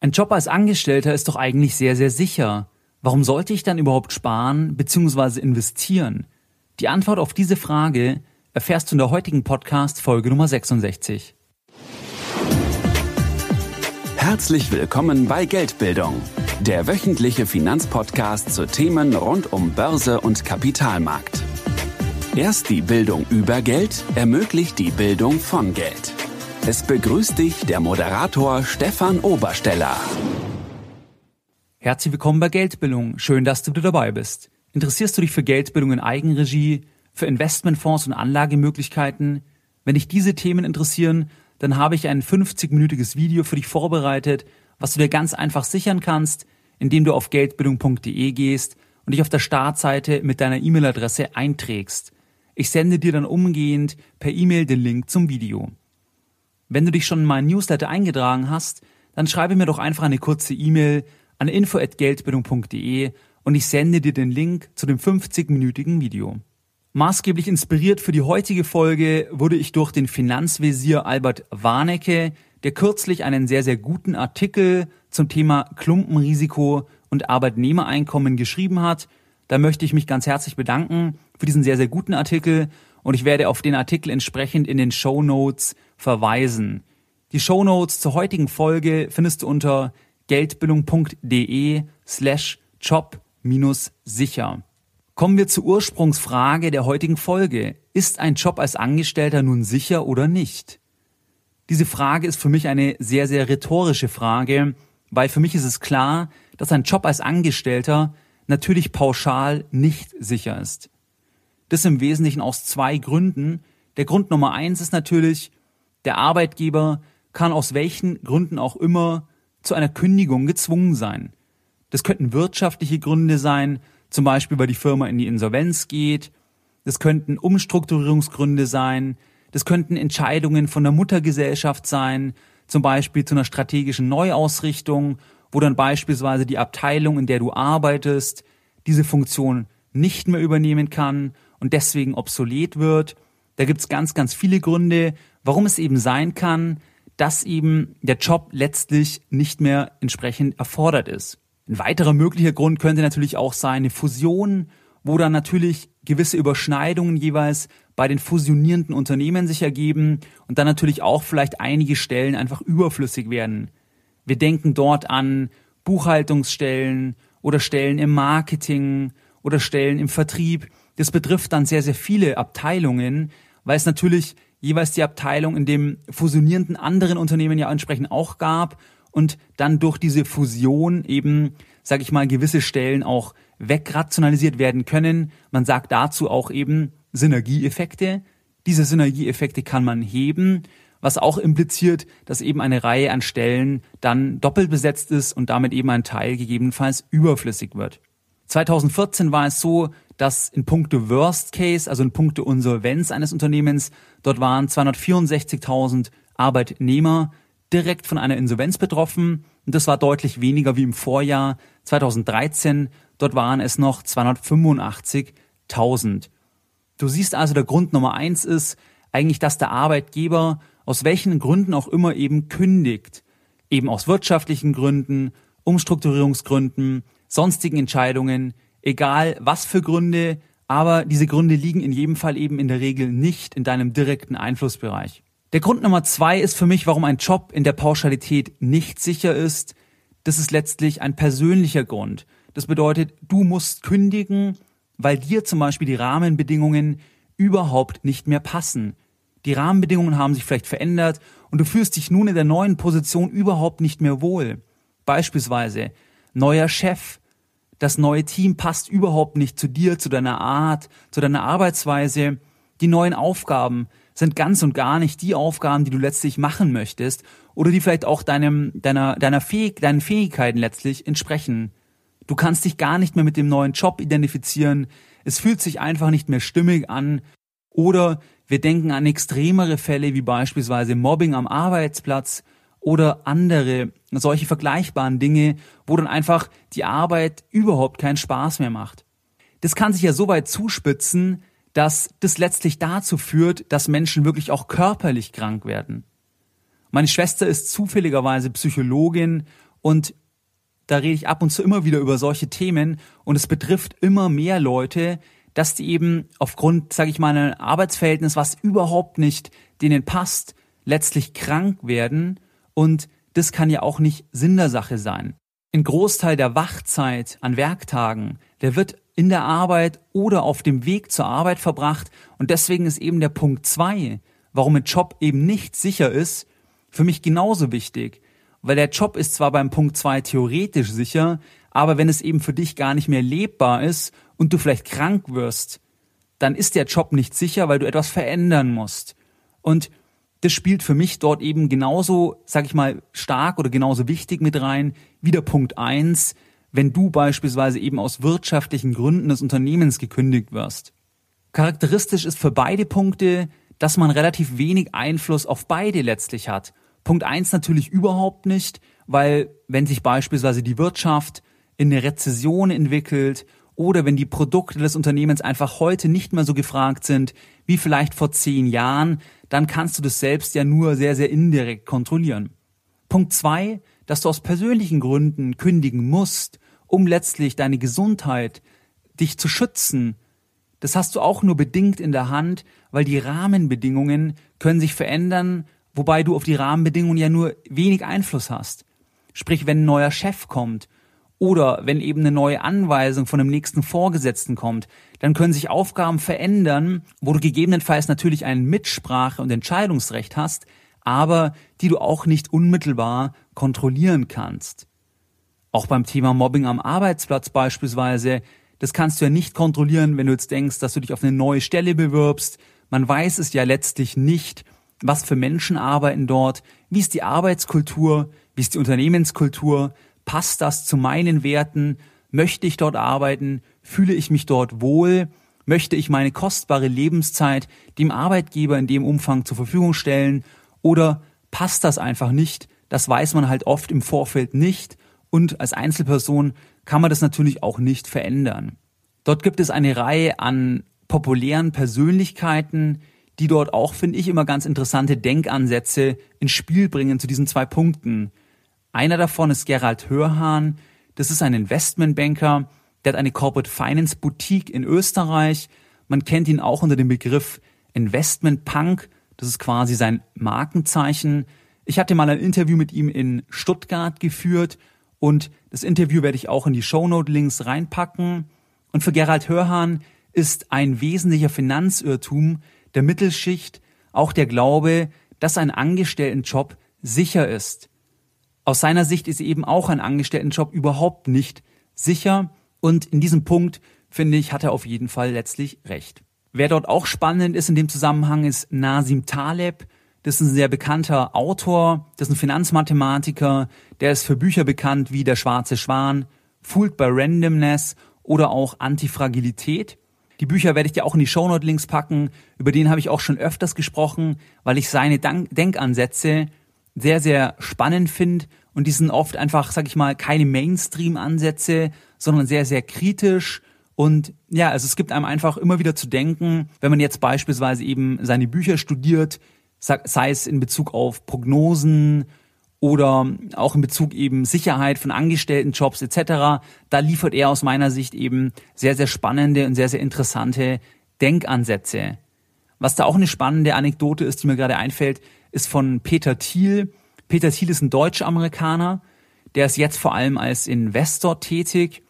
Ein Job als Angestellter ist doch eigentlich sehr, sehr sicher. Warum sollte ich dann überhaupt sparen bzw. investieren? Die Antwort auf diese Frage erfährst du in der heutigen Podcast Folge Nummer 66. Herzlich willkommen bei Geldbildung, der wöchentliche Finanzpodcast zu Themen rund um Börse und Kapitalmarkt. Erst die Bildung über Geld ermöglicht die Bildung von Geld. Es begrüßt dich der Moderator Stefan Obersteller. Herzlich willkommen bei Geldbildung. Schön, dass du dabei bist. Interessierst du dich für Geldbildung in Eigenregie, für Investmentfonds und Anlagemöglichkeiten? Wenn dich diese Themen interessieren, dann habe ich ein 50-minütiges Video für dich vorbereitet, was du dir ganz einfach sichern kannst, indem du auf geldbildung.de gehst und dich auf der Startseite mit deiner E-Mail-Adresse einträgst. Ich sende dir dann umgehend per E-Mail den Link zum Video. Wenn du dich schon in meinen Newsletter eingetragen hast, dann schreibe mir doch einfach eine kurze E-Mail an info@geldbildung.de und ich sende dir den Link zu dem 50-minütigen Video. Maßgeblich inspiriert für die heutige Folge wurde ich durch den Finanzvisier Albert Warnecke, der kürzlich einen sehr, sehr guten Artikel zum Thema Klumpenrisiko und Arbeitnehmereinkommen geschrieben hat. Da möchte ich mich ganz herzlich bedanken für diesen sehr, sehr guten Artikel und ich werde auf den Artikel entsprechend in den Show Notes verweisen. Die Show Notes zur heutigen Folge findest du unter geldbildung.de slash job minus sicher. Kommen wir zur Ursprungsfrage der heutigen Folge. Ist ein Job als Angestellter nun sicher oder nicht? Diese Frage ist für mich eine sehr, sehr rhetorische Frage, weil für mich ist es klar, dass ein Job als Angestellter natürlich pauschal nicht sicher ist. Das im Wesentlichen aus zwei Gründen. Der Grund Nummer eins ist natürlich, der Arbeitgeber kann aus welchen Gründen auch immer zu einer Kündigung gezwungen sein. Das könnten wirtschaftliche Gründe sein, zum Beispiel weil die Firma in die Insolvenz geht. Das könnten Umstrukturierungsgründe sein. Das könnten Entscheidungen von der Muttergesellschaft sein, zum Beispiel zu einer strategischen Neuausrichtung, wo dann beispielsweise die Abteilung, in der du arbeitest, diese Funktion nicht mehr übernehmen kann und deswegen obsolet wird. Da gibt's ganz, ganz viele Gründe, warum es eben sein kann, dass eben der Job letztlich nicht mehr entsprechend erfordert ist. Ein weiterer möglicher Grund könnte natürlich auch sein eine Fusion, wo dann natürlich gewisse Überschneidungen jeweils bei den fusionierenden Unternehmen sich ergeben und dann natürlich auch vielleicht einige Stellen einfach überflüssig werden. Wir denken dort an Buchhaltungsstellen oder Stellen im Marketing oder Stellen im Vertrieb, das betrifft dann sehr, sehr viele Abteilungen, weil es natürlich jeweils die Abteilung in dem fusionierenden anderen Unternehmen ja entsprechend auch gab und dann durch diese Fusion eben, sage ich mal, gewisse Stellen auch wegrationalisiert werden können. Man sagt dazu auch eben Synergieeffekte. Diese Synergieeffekte kann man heben, was auch impliziert, dass eben eine Reihe an Stellen dann doppelt besetzt ist und damit eben ein Teil gegebenenfalls überflüssig wird. 2014 war es so, dass in puncto Worst Case, also in puncto Insolvenz eines Unternehmens, dort waren 264.000 Arbeitnehmer direkt von einer Insolvenz betroffen. Und das war deutlich weniger wie im Vorjahr 2013. Dort waren es noch 285.000. Du siehst also, der Grund Nummer eins ist eigentlich, dass der Arbeitgeber aus welchen Gründen auch immer eben kündigt. Eben aus wirtschaftlichen Gründen, Umstrukturierungsgründen, sonstigen Entscheidungen, egal was für Gründe, aber diese Gründe liegen in jedem Fall eben in der Regel nicht in deinem direkten Einflussbereich. Der Grund Nummer zwei ist für mich, warum ein Job in der Pauschalität nicht sicher ist. Das ist letztlich ein persönlicher Grund. Das bedeutet, du musst kündigen, weil dir zum Beispiel die Rahmenbedingungen überhaupt nicht mehr passen. Die Rahmenbedingungen haben sich vielleicht verändert und du fühlst dich nun in der neuen Position überhaupt nicht mehr wohl. Beispielsweise neuer Chef, das neue Team passt überhaupt nicht zu dir, zu deiner Art, zu deiner Arbeitsweise. Die neuen Aufgaben sind ganz und gar nicht die Aufgaben, die du letztlich machen möchtest oder die vielleicht auch deinem, deiner, deiner Fähig, deinen Fähigkeiten letztlich entsprechen. Du kannst dich gar nicht mehr mit dem neuen Job identifizieren. Es fühlt sich einfach nicht mehr stimmig an. Oder wir denken an extremere Fälle wie beispielsweise Mobbing am Arbeitsplatz oder andere solche vergleichbaren Dinge, wo dann einfach die Arbeit überhaupt keinen Spaß mehr macht. Das kann sich ja so weit zuspitzen, dass das letztlich dazu führt, dass Menschen wirklich auch körperlich krank werden. Meine Schwester ist zufälligerweise Psychologin Und da rede ich ab und zu immer wieder über solche Themen und es betrifft immer mehr Leute, dass die eben aufgrund, sage ich mal, ein Arbeitsverhältnis, was überhaupt nicht denen passt, letztlich krank werden und das kann ja auch nicht Sinn der Sache sein. Ein Großteil der Wachzeit an Werktagen, der wird in der Arbeit oder auf dem Weg zur Arbeit verbracht und deswegen ist eben der Punkt zwei, warum ein Job eben nicht sicher ist, für mich genauso wichtig, weil der Job ist zwar beim Punkt zwei theoretisch sicher, aber wenn es eben für dich gar nicht mehr lebbar ist und du vielleicht krank wirst, dann ist der Job nicht sicher, weil du etwas verändern musst. Und das spielt für mich dort eben genauso, sag ich mal, stark oder genauso wichtig mit rein wie der Punkt eins, wenn du beispielsweise eben aus wirtschaftlichen Gründen des Unternehmens gekündigt wirst. Charakteristisch ist für beide Punkte, dass man relativ wenig Einfluss auf beide letztlich hat. Punkt eins natürlich überhaupt nicht, weil wenn sich beispielsweise die Wirtschaft in eine Rezession entwickelt oder wenn die Produkte des Unternehmens einfach heute nicht mehr so gefragt sind wie vielleicht vor zehn Jahren, dann kannst du das selbst ja nur sehr, sehr indirekt kontrollieren. Punkt zwei, dass du aus persönlichen Gründen kündigen musst, um letztlich deine Gesundheit, dich zu schützen, das hast du auch nur bedingt in der Hand, weil die Rahmenbedingungen können sich verändern, wobei du auf die Rahmenbedingungen ja nur wenig Einfluss hast. Sprich, wenn ein neuer Chef kommt oder wenn eben eine neue Anweisung von einem nächsten Vorgesetzten kommt, dann können sich Aufgaben verändern, wo du gegebenenfalls natürlich ein Mitsprache- und Entscheidungsrecht hast, aber die du auch nicht unmittelbar kontrollieren kannst. Auch beim Thema Mobbing am Arbeitsplatz beispielsweise, das kannst du ja nicht kontrollieren, wenn du jetzt denkst, dass du dich auf eine neue Stelle bewirbst. Man weiß es ja letztlich nicht, was für Menschen arbeiten dort, wie ist die Arbeitskultur, wie ist die Unternehmenskultur, Passt das zu meinen Werten? Möchte ich dort arbeiten? Fühle ich mich dort wohl? Möchte ich meine kostbare Lebenszeit dem Arbeitgeber in dem Umfang zur Verfügung stellen? Oder passt das einfach nicht? Das weiß man halt oft im Vorfeld nicht. Und als Einzelperson kann man das natürlich auch nicht verändern. Dort gibt es eine Reihe an populären Persönlichkeiten, die dort auch, finde ich, immer ganz interessante Denkansätze ins Spiel bringen zu diesen zwei Punkten. Einer davon ist Gerald Hörhahn. Das ist ein Investmentbanker. Der hat eine Corporate Finance Boutique in Österreich. Man kennt ihn auch unter dem Begriff Investment Punk. Das ist quasi sein Markenzeichen. Ich hatte mal ein Interview mit ihm in Stuttgart geführt und das Interview werde ich auch in die Shownote-Links reinpacken. Und für Gerald Hörhahn ist ein wesentlicher Finanzirrtum der Mittelschicht auch der Glaube, dass ein Angestelltenjob sicher ist. Aus seiner Sicht ist eben auch ein Angestelltenjob überhaupt nicht sicher und in diesem Punkt, finde ich, hat er auf jeden Fall letztlich recht. Wer dort auch spannend ist in dem Zusammenhang ist Nasim Taleb. Das ist ein sehr bekannter Autor, das ist ein Finanzmathematiker, der ist für Bücher bekannt wie Der schwarze Schwan, Fooled by Randomness oder auch Antifragilität. Die Bücher werde ich dir auch in die Shownote-Links packen. Über den habe ich auch schon öfters gesprochen, weil ich seine Denkansätze sehr, sehr spannend finde. Und die sind oft einfach, sag ich mal, keine Mainstream-Ansätze, sondern sehr, sehr kritisch. Und ja, also es gibt einem einfach immer wieder zu denken, wenn man jetzt beispielsweise eben seine Bücher studiert, sei es in Bezug auf Prognosen oder auch in Bezug eben Sicherheit von Angestelltenjobs etc. Da liefert er aus meiner Sicht eben sehr, sehr spannende und sehr, sehr interessante Denkansätze. Was da auch eine spannende Anekdote ist, die mir gerade einfällt, ist von Peter Thiel. Peter Thiel ist ein Deutsch-Amerikaner, der ist jetzt vor allem als Investor tätig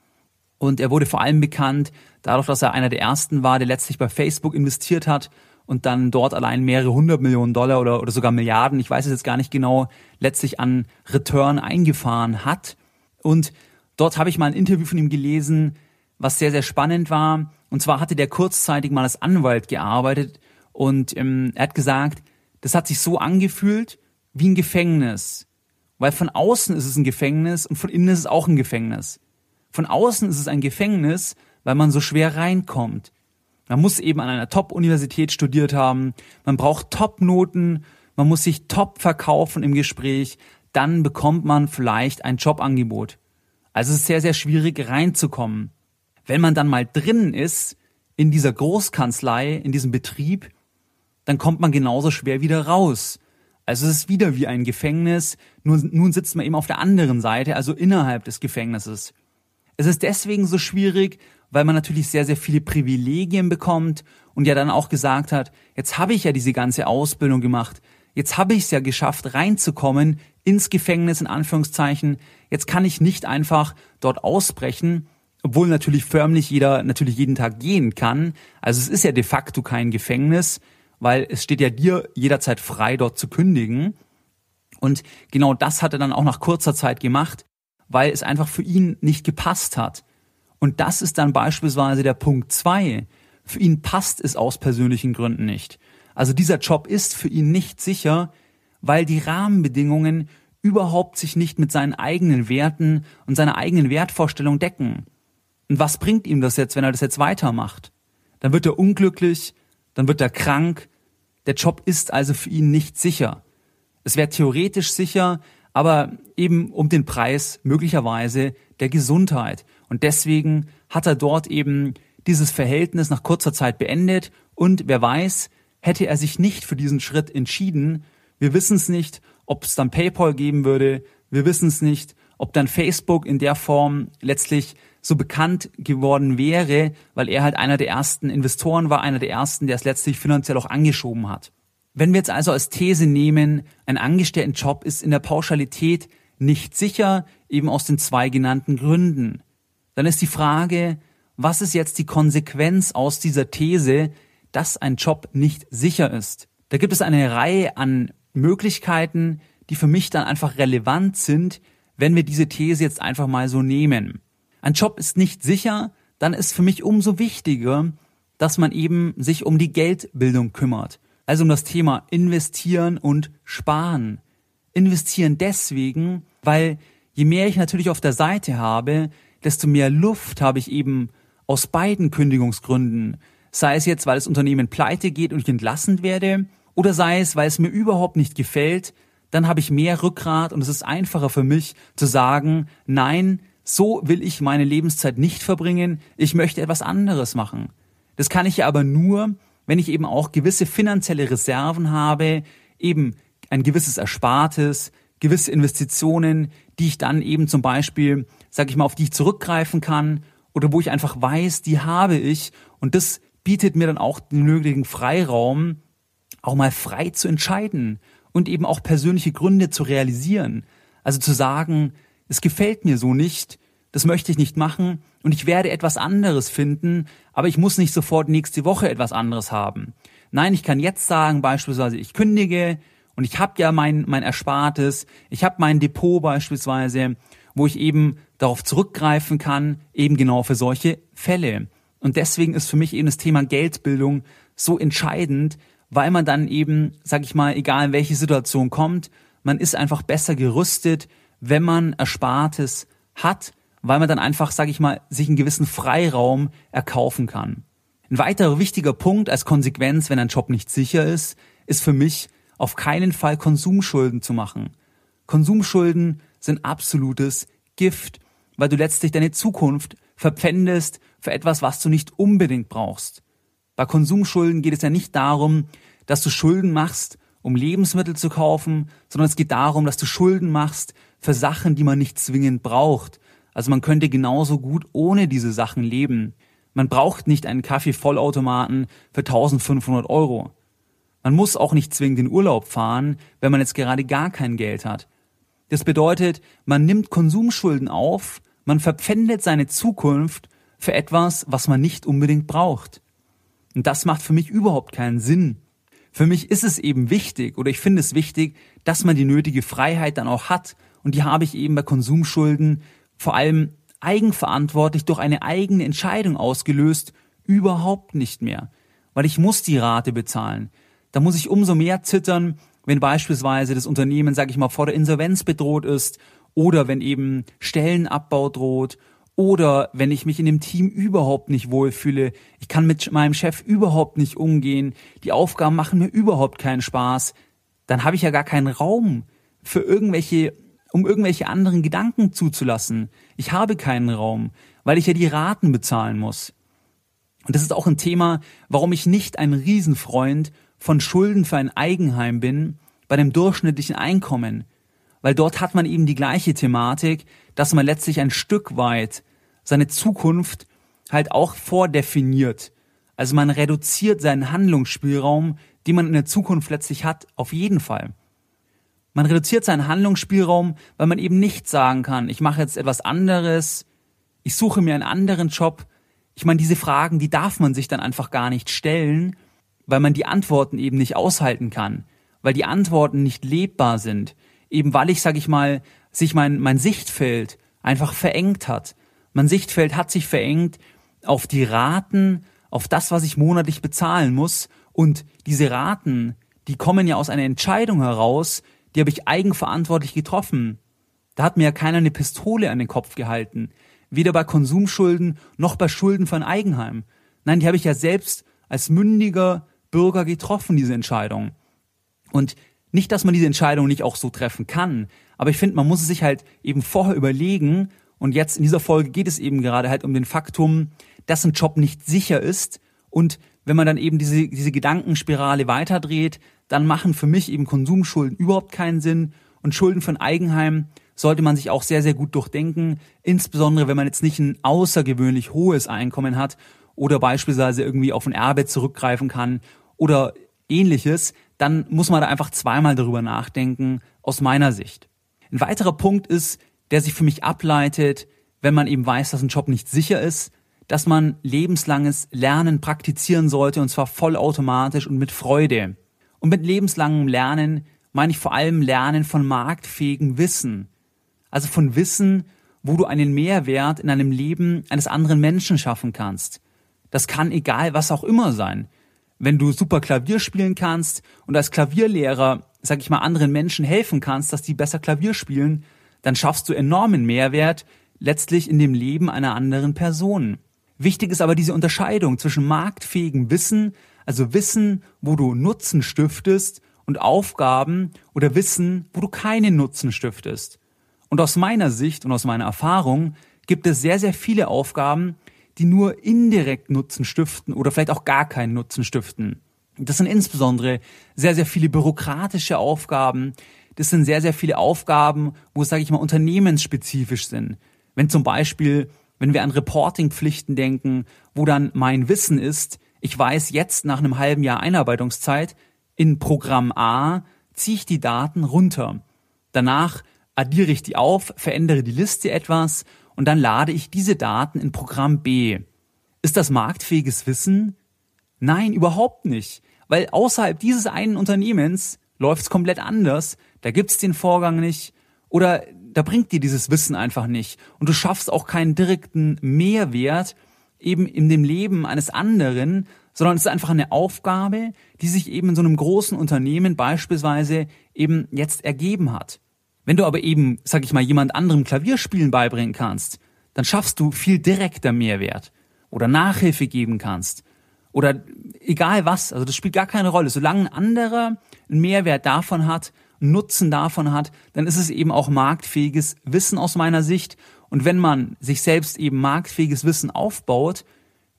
und er wurde vor allem bekannt dadurch, dass er einer der ersten war, der letztlich bei Facebook investiert hat und dann dort allein mehrere hundert Millionen Dollar oder, oder sogar Milliarden, ich weiß es jetzt gar nicht genau, letztlich an Return eingefahren hat. Und dort habe ich mal ein Interview von ihm gelesen, was sehr, sehr spannend war. Und zwar hatte der kurzzeitig mal als Anwalt gearbeitet und ähm, er hat gesagt, das hat sich so angefühlt wie ein Gefängnis. Weil von außen ist es ein Gefängnis und von innen ist es auch ein Gefängnis. Von außen ist es ein Gefängnis, weil man so schwer reinkommt. Man muss eben an einer Top-Universität studiert haben, man braucht Top-Noten, man muss sich top verkaufen im Gespräch, dann bekommt man vielleicht ein Jobangebot. Also es ist sehr, sehr schwierig reinzukommen. Wenn man dann mal drinnen ist, in dieser Großkanzlei, in diesem Betrieb, dann kommt man genauso schwer wieder raus. Also es ist wieder wie ein Gefängnis, nur nun sitzt man eben auf der anderen Seite, also innerhalb des Gefängnisses. Es ist deswegen so schwierig, weil man natürlich sehr, sehr viele Privilegien bekommt und ja dann auch gesagt hat, jetzt habe ich ja diese ganze Ausbildung gemacht, jetzt habe ich es ja geschafft, reinzukommen ins Gefängnis in Anführungszeichen, jetzt kann ich nicht einfach dort ausbrechen, obwohl natürlich förmlich jeder natürlich jeden Tag gehen kann. Also es ist ja de facto kein Gefängnis, weil es steht ja dir jederzeit frei, dort zu kündigen. Und genau das hat er dann auch nach kurzer Zeit gemacht, weil es einfach für ihn nicht gepasst hat. Und das ist dann beispielsweise der Punkt zwei. Für ihn passt es aus persönlichen Gründen nicht. Also dieser Job ist für ihn nicht sicher, weil die Rahmenbedingungen überhaupt sich nicht mit seinen eigenen Werten und seiner eigenen Wertvorstellung decken. Und was bringt ihm das jetzt, wenn er das jetzt weitermacht? Dann wird er unglücklich, dann wird er krank. Der Job ist also für ihn nicht sicher. Es wäre theoretisch sicher, aber eben um den Preis möglicherweise der Gesundheit. Und deswegen hat er dort eben dieses Verhältnis nach kurzer Zeit beendet und wer weiß, hätte er sich nicht für diesen Schritt entschieden, wir wissen es nicht, ob es dann PayPal geben würde, wir wissen es nicht, ob dann Facebook in der Form letztlich so bekannt geworden wäre, weil er halt einer der ersten Investoren war, einer der ersten, der es letztlich finanziell auch angeschoben hat. Wenn wir jetzt also als These nehmen, ein Angestelltenjob ist in der Pauschalität nicht sicher, eben aus den zwei genannten Gründen, dann ist die Frage, was ist jetzt die Konsequenz aus dieser These, dass ein Job nicht sicher ist? Da gibt es eine Reihe an Möglichkeiten, die für mich dann einfach relevant sind, wenn wir diese These jetzt einfach mal so nehmen. Ein Job ist nicht sicher, dann ist für mich umso wichtiger, dass man eben sich um die Geldbildung kümmert. Also um das Thema investieren und sparen. Investieren deswegen, weil je mehr ich natürlich auf der Seite habe, desto mehr Luft habe ich eben aus beiden Kündigungsgründen. Sei es jetzt, weil das Unternehmen pleite geht und ich entlassen werde, oder sei es, weil es mir überhaupt nicht gefällt, dann habe ich mehr Rückgrat und es ist einfacher für mich zu sagen, nein, so will ich meine Lebenszeit nicht verbringen, ich möchte etwas anderes machen. Das kann ich ja aber nur, wenn ich eben auch gewisse finanzielle Reserven habe, eben ein gewisses Erspartes, gewisse Investitionen, die ich dann eben zum Beispiel, sag ich mal, auf die ich zurückgreifen kann oder wo ich einfach weiß, die habe ich und das bietet mir dann auch den nötigen Freiraum, auch mal frei zu entscheiden und eben auch persönliche Gründe zu realisieren. Also zu sagen, es gefällt mir so nicht, das möchte ich nicht machen. Und ich werde etwas anderes finden, aber ich muss nicht sofort nächste Woche etwas anderes haben. Nein, ich kann jetzt sagen, beispielsweise, ich kündige. Und ich habe ja mein, mein Erspartes, ich habe mein Depot beispielsweise, wo ich eben darauf zurückgreifen kann, eben genau für solche Fälle. Und deswegen ist für mich eben das Thema Geldbildung so entscheidend, weil man dann eben, sag ich mal, egal in welche Situation kommt, man ist einfach besser gerüstet, wenn man Erspartes hat, weil man dann einfach, sag ich mal, sich einen gewissen Freiraum erkaufen kann. Ein weiterer wichtiger Punkt als Konsequenz, wenn ein Job nicht sicher ist, ist für mich, auf keinen Fall Konsumschulden zu machen. Konsumschulden sind absolutes Gift, weil du letztlich deine Zukunft verpfändest für etwas, was du nicht unbedingt brauchst. Bei Konsumschulden geht es ja nicht darum, dass du Schulden machst, um Lebensmittel zu kaufen, sondern es geht darum, dass du Schulden machst für Sachen, die man nicht zwingend braucht. Also man könnte genauso gut ohne diese Sachen leben. Man braucht nicht einen Kaffee-Vollautomaten für 1500 Euro. Man muss auch nicht zwingend in Urlaub fahren, wenn man jetzt gerade gar kein Geld hat. Das bedeutet, man nimmt Konsumschulden auf, man verpfändet seine Zukunft für etwas, was man nicht unbedingt braucht. Und das macht für mich überhaupt keinen Sinn. Für mich ist es eben wichtig oder ich finde es wichtig, dass man die nötige Freiheit dann auch hat. Und die habe ich eben bei Konsumschulden vor allem eigenverantwortlich durch eine eigene Entscheidung ausgelöst, überhaupt nicht mehr. Weil ich muss die Rate bezahlen. Da muss ich umso mehr zittern, wenn beispielsweise das Unternehmen, sage ich mal, vor der Insolvenz bedroht ist oder wenn eben Stellenabbau droht oder wenn ich mich in dem Team überhaupt nicht wohlfühle, ich kann mit meinem Chef überhaupt nicht umgehen, die Aufgaben machen mir überhaupt keinen Spaß, dann habe ich ja gar keinen Raum für irgendwelche, um irgendwelche anderen Gedanken zuzulassen. Ich habe keinen Raum, weil ich ja die Raten bezahlen muss. Und das ist auch ein Thema, warum ich nicht ein Riesenfreund von Schulden für ein Eigenheim bin, bei dem durchschnittlichen Einkommen, weil dort hat man eben die gleiche Thematik, dass man letztlich ein Stück weit seine Zukunft halt auch vordefiniert. Also man reduziert seinen Handlungsspielraum, den man in der Zukunft letztlich hat, auf jeden Fall. Man reduziert seinen Handlungsspielraum, weil man eben nicht sagen kann, ich mache jetzt etwas anderes, ich suche mir einen anderen Job. Ich meine, diese Fragen, die darf man sich dann einfach gar nicht stellen, weil man die Antworten eben nicht aushalten kann, weil die Antworten nicht lebbar sind, eben weil ich, sag ich mal, sich mein, mein Sichtfeld einfach verengt hat. Mein Sichtfeld hat sich verengt auf die Raten, auf das, was ich monatlich bezahlen muss. Und diese Raten, die kommen ja aus einer Entscheidung heraus, die habe ich eigenverantwortlich getroffen. Da hat mir ja keiner eine Pistole an den Kopf gehalten. Weder bei Konsumschulden noch bei Schulden von Eigenheim. Nein, die habe ich ja selbst als mündiger Bürger getroffen, diese Entscheidung. Und nicht, dass man diese Entscheidung nicht auch so treffen kann, aber ich finde, man muss es sich halt eben vorher überlegen. Und jetzt in dieser Folge geht es eben gerade halt um den Faktum, dass ein Job nicht sicher ist. Und wenn man dann eben diese, diese Gedankenspirale weiterdreht, dann machen für mich eben Konsumschulden überhaupt keinen Sinn. Und Schulden von Eigenheim sollte man sich auch sehr, sehr gut durchdenken. Insbesondere, wenn man jetzt nicht ein außergewöhnlich hohes Einkommen hat oder beispielsweise irgendwie auf ein Erbe zurückgreifen kann oder ähnliches, dann muss man da einfach zweimal darüber nachdenken, aus meiner Sicht. Ein weiterer Punkt ist, der sich für mich ableitet, wenn man eben weiß, dass ein Job nicht sicher ist, dass man lebenslanges Lernen praktizieren sollte und zwar vollautomatisch und mit Freude. Und mit lebenslangem Lernen meine ich vor allem Lernen von marktfähigem Wissen. Also von Wissen, wo du einen Mehrwert in einem Leben eines anderen Menschen schaffen kannst. Das kann egal was auch immer sein. Wenn du super Klavier spielen kannst und als Klavierlehrer, sag ich mal, anderen Menschen helfen kannst, dass die besser Klavier spielen, dann schaffst du enormen Mehrwert letztlich in dem Leben einer anderen Person. Wichtig ist aber diese Unterscheidung zwischen marktfähigem Wissen, also Wissen, wo du Nutzen stiftest, und Aufgaben oder Wissen, wo du keinen Nutzen stiftest. Und aus meiner Sicht und aus meiner Erfahrung gibt es sehr, sehr viele Aufgaben, die nur indirekt Nutzen stiften oder vielleicht auch gar keinen Nutzen stiften. Das sind insbesondere sehr, sehr viele bürokratische Aufgaben. Das sind sehr, sehr viele Aufgaben, wo, sage ich mal, unternehmensspezifisch sind. Wenn zum Beispiel, wenn wir an Reportingpflichten denken, wo dann mein Wissen ist, ich weiß jetzt nach einem halben Jahr Einarbeitungszeit, in Programm A ziehe ich die Daten runter. Danach addiere ich die auf, verändere die Liste etwas und dann lade ich diese Daten in Programm B. Ist das marktfähiges Wissen? Nein, überhaupt nicht. Weil außerhalb dieses einen Unternehmens läuft es komplett anders. Da gibt's den Vorgang nicht. Oder da bringt dir dieses Wissen einfach nicht. Und du schaffst auch keinen direkten Mehrwert eben in dem Leben eines anderen, sondern es ist einfach eine Aufgabe, die sich eben in so einem großen Unternehmen beispielsweise eben jetzt ergeben hat. Wenn du aber eben, sag ich mal, jemand anderem Klavierspielen beibringen kannst, dann schaffst du viel direkter Mehrwert oder Nachhilfe geben kannst oder egal was, also das spielt gar keine Rolle. Solange ein anderer einen Mehrwert davon hat, einen Nutzen davon hat, dann ist es eben auch marktfähiges Wissen aus meiner Sicht. Und wenn man sich selbst eben marktfähiges Wissen aufbaut,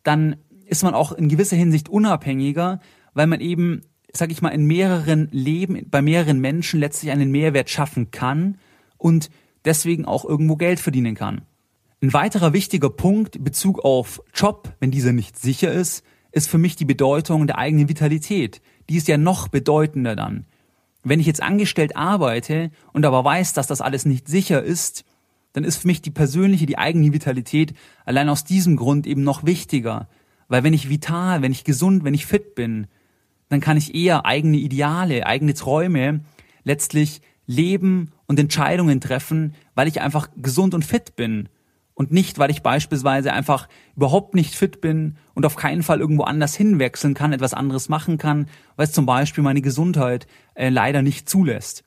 dann ist man auch in gewisser Hinsicht unabhängiger, weil man eben sag ich mal, in mehreren Leben, bei mehreren Menschen letztlich einen Mehrwert schaffen kann und deswegen auch irgendwo Geld verdienen kann. Ein weiterer wichtiger Punkt in Bezug auf Job, wenn dieser nicht sicher ist, ist für mich die Bedeutung der eigenen Vitalität. Die ist ja noch bedeutender dann. Wenn ich jetzt angestellt arbeite und aber weiß, dass das alles nicht sicher ist, dann ist für mich die persönliche, die eigene Vitalität allein aus diesem Grund eben noch wichtiger. Weil wenn ich vital, wenn ich gesund, wenn ich fit bin, dann kann ich eher eigene Ideale, eigene Träume letztlich leben und Entscheidungen treffen, weil ich einfach gesund und fit bin und nicht, weil ich beispielsweise einfach überhaupt nicht fit bin und auf keinen Fall irgendwo anders hinwechseln kann, etwas anderes machen kann, weil es zum Beispiel meine Gesundheit äh, leider nicht zulässt.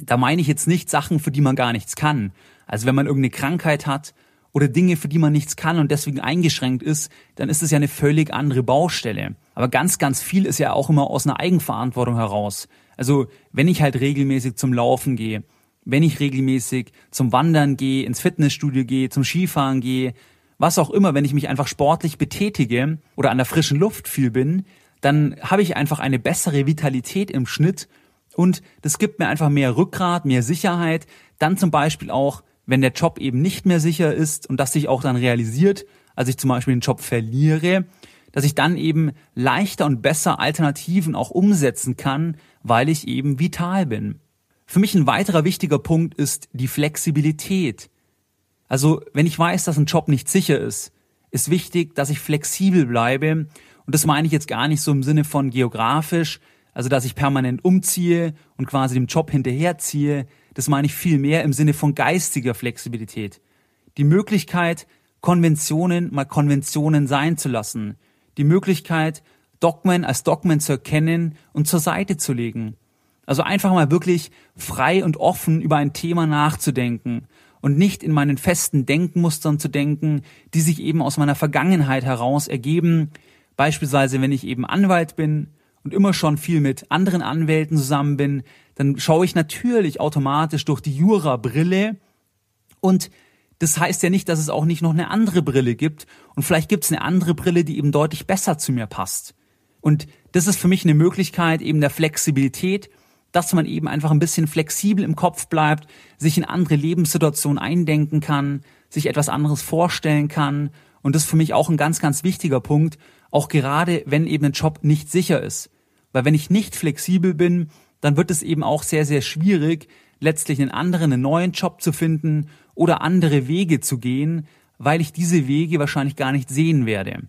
Da meine ich jetzt nicht Sachen, für die man gar nichts kann. Also wenn man irgendeine Krankheit hat oder Dinge, für die man nichts kann und deswegen eingeschränkt ist, dann ist es ja eine völlig andere Baustelle. Aber ganz, ganz viel ist ja auch immer aus einer Eigenverantwortung heraus. Also wenn ich halt regelmäßig zum Laufen gehe, wenn ich regelmäßig zum Wandern gehe, ins Fitnessstudio gehe, zum Skifahren gehe, was auch immer, wenn ich mich einfach sportlich betätige oder an der frischen Luft viel bin, dann habe ich einfach eine bessere Vitalität im Schnitt Und das gibt mir einfach mehr Rückgrat, mehr Sicherheit. Dann zum Beispiel auch, wenn der Job eben nicht mehr sicher ist und das sich auch dann realisiert, als ich zum Beispiel den Job verliere, dass ich dann eben leichter und besser Alternativen auch umsetzen kann, weil ich eben vital bin. Für mich ein weiterer wichtiger Punkt ist die Flexibilität. Also wenn ich weiß, dass ein Job nicht sicher ist, ist wichtig, dass ich flexibel bleibe. Und das meine ich jetzt gar nicht so im Sinne von geografisch, also dass ich permanent umziehe und quasi dem Job hinterherziehe. Das meine ich viel mehr im Sinne von geistiger Flexibilität. Die Möglichkeit, Konventionen mal Konventionen sein zu lassen. Die Möglichkeit, Dogmen als Dogmen zu erkennen und zur Seite zu legen. Also einfach mal wirklich frei und offen über ein Thema nachzudenken und nicht in meinen festen Denkmustern zu denken, die sich eben aus meiner Vergangenheit heraus ergeben. Beispielsweise, wenn ich eben Anwalt bin und immer schon viel mit anderen Anwälten zusammen bin, dann schaue ich natürlich automatisch durch die Jura-Brille und das heißt ja nicht, dass es auch nicht noch eine andere Brille gibt und vielleicht gibt es eine andere Brille, die eben deutlich besser zu mir passt. Und das ist für mich eine Möglichkeit eben der Flexibilität, dass man eben einfach ein bisschen flexibel im Kopf bleibt, sich in andere Lebenssituationen eindenken kann, sich etwas anderes vorstellen kann. Und das ist für mich auch ein ganz, ganz wichtiger Punkt, auch gerade wenn eben ein Job nicht sicher ist. Weil wenn ich nicht flexibel bin, dann wird es eben auch sehr, sehr schwierig, letztlich einen anderen, einen neuen Job zu finden oder andere Wege zu gehen, weil ich diese Wege wahrscheinlich gar nicht sehen werde.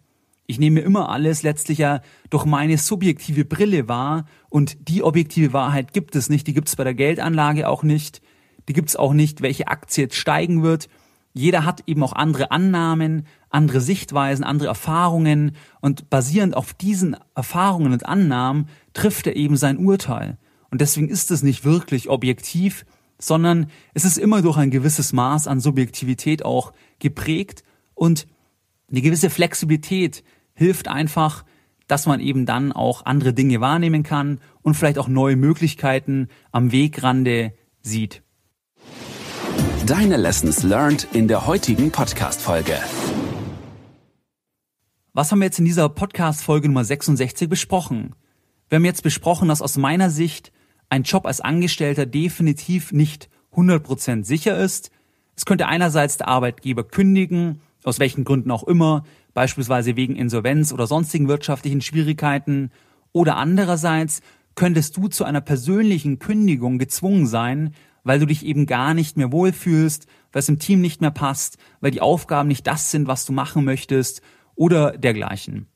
Ich nehme immer alles letztlich ja durch meine subjektive Brille wahr und die objektive Wahrheit gibt es nicht. Die gibt es bei der Geldanlage auch nicht. Die gibt es auch nicht, welche Aktie jetzt steigen wird. Jeder hat eben auch andere Annahmen, andere Sichtweisen, andere Erfahrungen und basierend auf diesen Erfahrungen und Annahmen trifft er eben sein Urteil. Und deswegen ist es nicht wirklich objektiv, sondern es ist immer durch ein gewisses Maß an Subjektivität auch geprägt und eine gewisse Flexibilität hilft einfach, dass man eben dann auch andere Dinge wahrnehmen kann und vielleicht auch neue Möglichkeiten am Wegrande sieht. Deine Lessons learned in der heutigen Podcast-Folge. Was haben wir jetzt in dieser Podcast-Folge Nummer 66 besprochen? Wir haben jetzt besprochen, dass aus meiner Sicht ein Job als Angestellter definitiv nicht 100% sicher ist. Es könnte einerseits der Arbeitgeber kündigen, aus welchen Gründen auch immer, beispielsweise wegen Insolvenz oder sonstigen wirtschaftlichen Schwierigkeiten, oder andererseits könntest du zu einer persönlichen Kündigung gezwungen sein, weil du dich eben gar nicht mehr wohlfühlst, weil es im Team nicht mehr passt, weil die Aufgaben nicht das sind, was du machen möchtest oder dergleichen.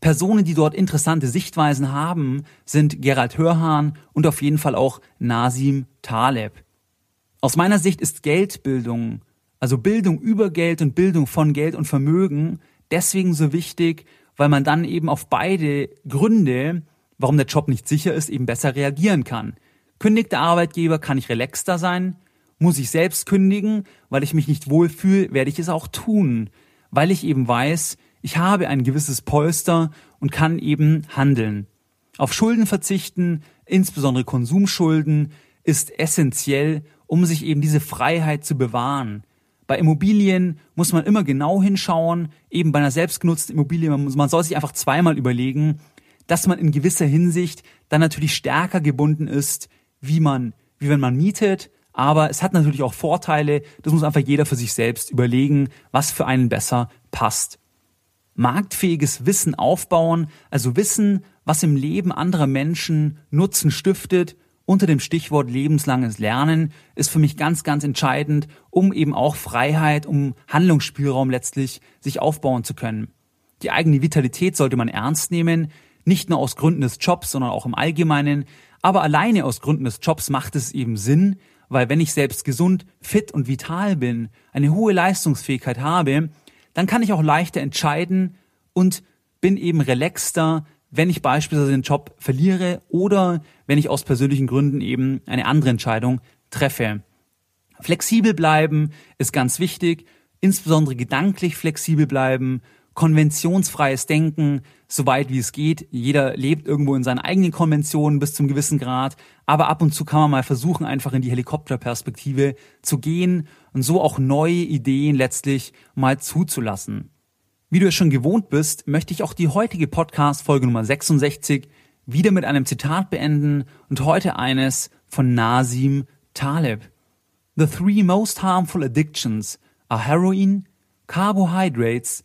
Personen, die dort interessante Sichtweisen haben, sind Gerald Hörhahn und auf jeden Fall auch Nasim Taleb. Aus meiner Sicht ist Geldbildung also Bildung über Geld und Bildung von Geld und Vermögen deswegen so wichtig, weil man dann eben auf beide Gründe, warum der Job nicht sicher ist, eben besser reagieren kann. Kündigt der Arbeitgeber, kann ich relaxter sein. Muss ich selbst kündigen, weil ich mich nicht wohlfühle, werde ich es auch tun, weil ich eben weiß, ich habe ein gewisses Polster und kann eben handeln. Auf Schulden verzichten, insbesondere Konsumschulden, ist essentiell, um sich eben diese Freiheit zu bewahren. Bei Immobilien muss man immer genau hinschauen, eben bei einer selbstgenutzten Immobilie, man, muss, man soll sich einfach zweimal überlegen, dass man in gewisser Hinsicht dann natürlich stärker gebunden ist, wie man, wie wenn man mietet. Aber es hat natürlich auch Vorteile. Das muss einfach jeder für sich selbst überlegen, was für einen besser passt. Marktfähiges Wissen aufbauen, also Wissen, was im Leben anderer Menschen Nutzen stiftet unter dem Stichwort lebenslanges Lernen ist für mich ganz, ganz entscheidend, um eben auch Freiheit, um Handlungsspielraum letztlich sich aufbauen zu können. Die eigene Vitalität sollte man ernst nehmen, nicht nur aus Gründen des Jobs, sondern auch im Allgemeinen. Aber alleine aus Gründen des Jobs macht es eben Sinn, weil wenn ich selbst gesund, fit und vital bin, eine hohe Leistungsfähigkeit habe, dann kann ich auch leichter entscheiden und bin eben relaxter, wenn ich beispielsweise den Job verliere oder wenn ich aus persönlichen Gründen eben eine andere Entscheidung treffe. Flexibel bleiben ist ganz wichtig, insbesondere gedanklich flexibel bleiben, konventionsfreies Denken, soweit wie es geht. Jeder lebt irgendwo in seinen eigenen Konventionen bis zum gewissen Grad, aber ab und zu kann man mal versuchen, einfach in die Helikopterperspektive zu gehen und so auch neue Ideen letztlich mal zuzulassen. Wie du es schon gewohnt bist, möchte ich auch die heutige Podcast-Folge Nummer 66 wieder mit einem Zitat beenden und heute eines von Nasim Taleb. The three most harmful addictions are heroin, carbohydrates